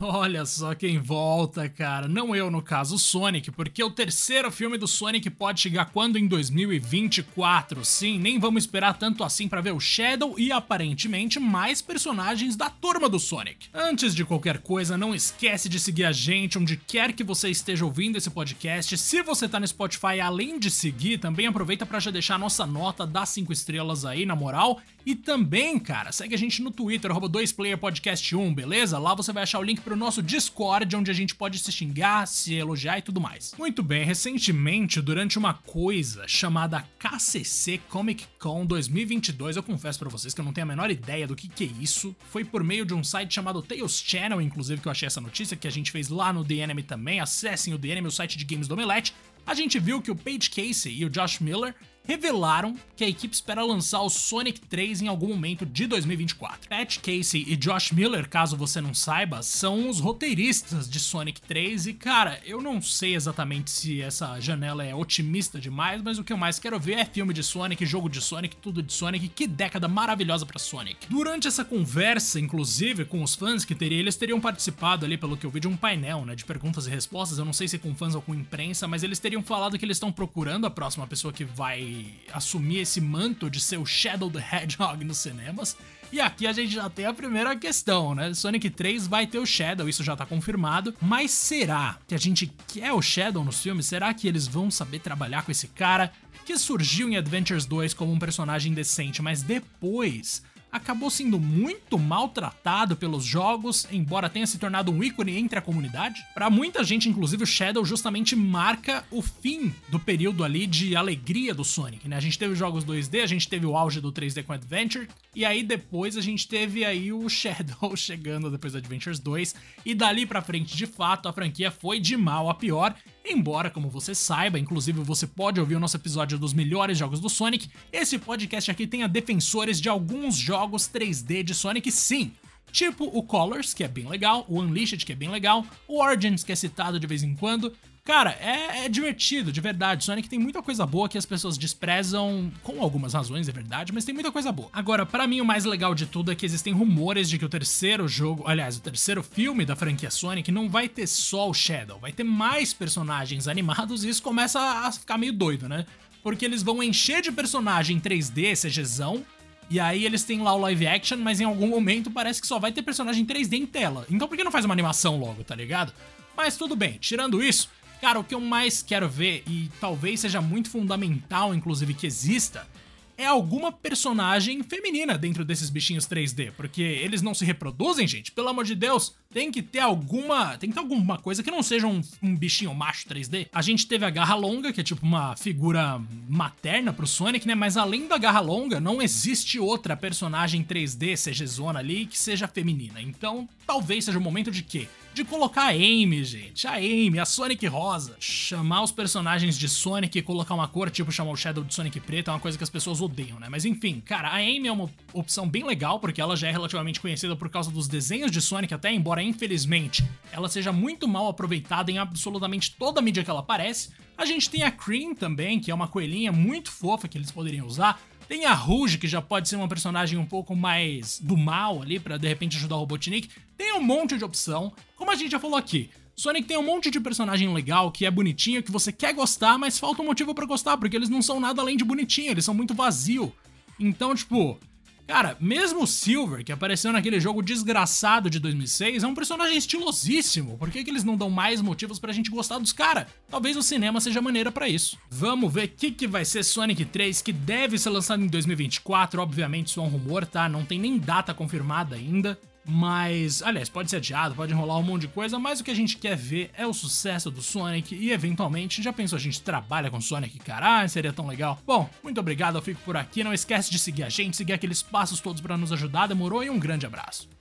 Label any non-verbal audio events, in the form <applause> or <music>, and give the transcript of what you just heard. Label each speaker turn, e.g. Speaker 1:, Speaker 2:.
Speaker 1: Olha só quem volta, cara. Não eu, no caso, o Sonic, porque o terceiro filme do Sonic pode chegar quando? Em 2024. Sim, nem vamos esperar tanto assim para ver o Shadow e aparentemente mais personagens da turma do Sonic. Antes de qualquer coisa, não esquece de seguir a gente onde quer que você esteja ouvindo esse podcast. Se você tá no Spotify, além de seguir, também aproveita para já deixar a nossa nota das 5 estrelas aí, na moral. E também, cara, segue a gente no Twitter, 2playerpodcast1, beleza? Lá você vai achar o link pro nosso Discord, onde a gente pode se xingar, se elogiar e tudo mais. Muito bem, recentemente, durante uma coisa chamada KCC Comic Con 2022, eu confesso para vocês que eu não tenho a menor ideia do que, que é isso. Foi por meio de um site chamado Tales Channel, inclusive, que eu achei essa notícia, que a gente fez lá no The Enemy também. Acessem o The Enemy, o site de games do Omelete. A gente viu que o Paige Casey e o Josh Miller revelaram que a equipe espera lançar o Sonic 3 em algum momento de 2024. Pat Casey e Josh Miller, caso você não saiba, são os roteiristas de Sonic 3 e cara, eu não sei exatamente se essa janela é otimista demais, mas o que eu mais quero ver é filme de Sonic, jogo de Sonic, tudo de Sonic, que década maravilhosa para Sonic. Durante essa conversa, inclusive, com os fãs que teria, eles teriam participado ali, pelo que eu vi, de um painel, né, de perguntas e respostas, eu não sei se com fãs ou com imprensa, mas eles teriam falado que eles estão procurando a próxima pessoa que vai assumir esse manto de ser o Shadow the Hedgehog nos cinemas. E aqui a gente já tem a primeira questão, né? Sonic 3 vai ter o Shadow, isso já tá confirmado. Mas será que a gente quer o Shadow nos filmes? Será que eles vão saber trabalhar com esse cara que surgiu em Adventures 2 como um personagem decente, mas depois acabou sendo muito maltratado pelos jogos, embora tenha se tornado um ícone entre a comunidade. Para muita gente, inclusive, o Shadow justamente marca o fim do período ali de alegria do Sonic, né? A gente teve jogos 2D, a gente teve o auge do 3D com Adventure, e aí depois a gente teve aí o <laughs> Shadow chegando depois do Adventures 2, e dali para frente, de fato, a franquia foi de mal a pior, Embora, como você saiba, inclusive você pode ouvir o nosso episódio dos melhores jogos do Sonic, esse podcast aqui tenha defensores de alguns jogos 3D de Sonic sim. Tipo o Colors, que é bem legal, o Unleashed, que é bem legal, o Origins, que é citado de vez em quando, Cara, é, é, divertido, de verdade. Sonic tem muita coisa boa que as pessoas desprezam, com algumas razões, é verdade, mas tem muita coisa boa. Agora, para mim, o mais legal de tudo é que existem rumores de que o terceiro jogo, aliás, o terceiro filme da franquia Sonic não vai ter só o Shadow, vai ter mais personagens animados e isso começa a ficar meio doido, né? Porque eles vão encher de personagem 3D, CGzão, e aí eles têm lá o live action, mas em algum momento parece que só vai ter personagem 3D em tela. Então por que não faz uma animação logo, tá ligado? Mas tudo bem, tirando isso, Cara, o que eu mais quero ver, e talvez seja muito fundamental, inclusive, que exista, é alguma personagem feminina dentro desses bichinhos 3D, porque eles não se reproduzem, gente. Pelo amor de Deus, tem que ter alguma, tem que ter alguma coisa que não seja um, um bichinho macho 3D. A gente teve a Garra Longa, que é tipo uma figura materna pro Sonic, né? Mas além da Garra Longa, não existe outra personagem 3D CG zona ali que seja feminina. Então, talvez seja o momento de quê? de colocar a Amy, gente. A Amy, a Sonic rosa. Chamar os personagens de Sonic e colocar uma cor, tipo chamar o Shadow de Sonic preto, é uma coisa que as pessoas odeiam, né? Mas enfim, cara, a Amy é uma opção bem legal, porque ela já é relativamente conhecida por causa dos desenhos de Sonic, até embora infelizmente ela seja muito mal aproveitada em absolutamente toda a mídia que ela aparece. A gente tem a Cream também, que é uma coelhinha muito fofa que eles poderiam usar. Tem a Rouge, que já pode ser uma personagem um pouco mais do mal ali, para de repente ajudar o Robotnik. Tem um monte de opção. Como a gente já falou aqui, Sonic tem um monte de personagem legal, que é bonitinho, que você quer gostar, mas falta um motivo para gostar, porque eles não são nada além de bonitinho, eles são muito vazio. Então, tipo, Cara, mesmo o Silver, que apareceu naquele jogo desgraçado de 2006, é um personagem estilosíssimo. Por que, que eles não dão mais motivos pra gente gostar dos caras? Talvez o cinema seja maneira para isso. Vamos ver o que, que vai ser Sonic 3, que deve ser lançado em 2024. Obviamente, isso é um rumor, tá? Não tem nem data confirmada ainda. Mas, aliás, pode ser adiado, pode enrolar um monte de coisa, mas o que a gente quer ver é o sucesso do Sonic e, eventualmente, já pensou a gente trabalha com Sonic, caralho, seria tão legal. Bom, muito obrigado, eu fico por aqui, não esquece de seguir a gente, seguir aqueles passos todos para nos ajudar, demorou e um grande abraço.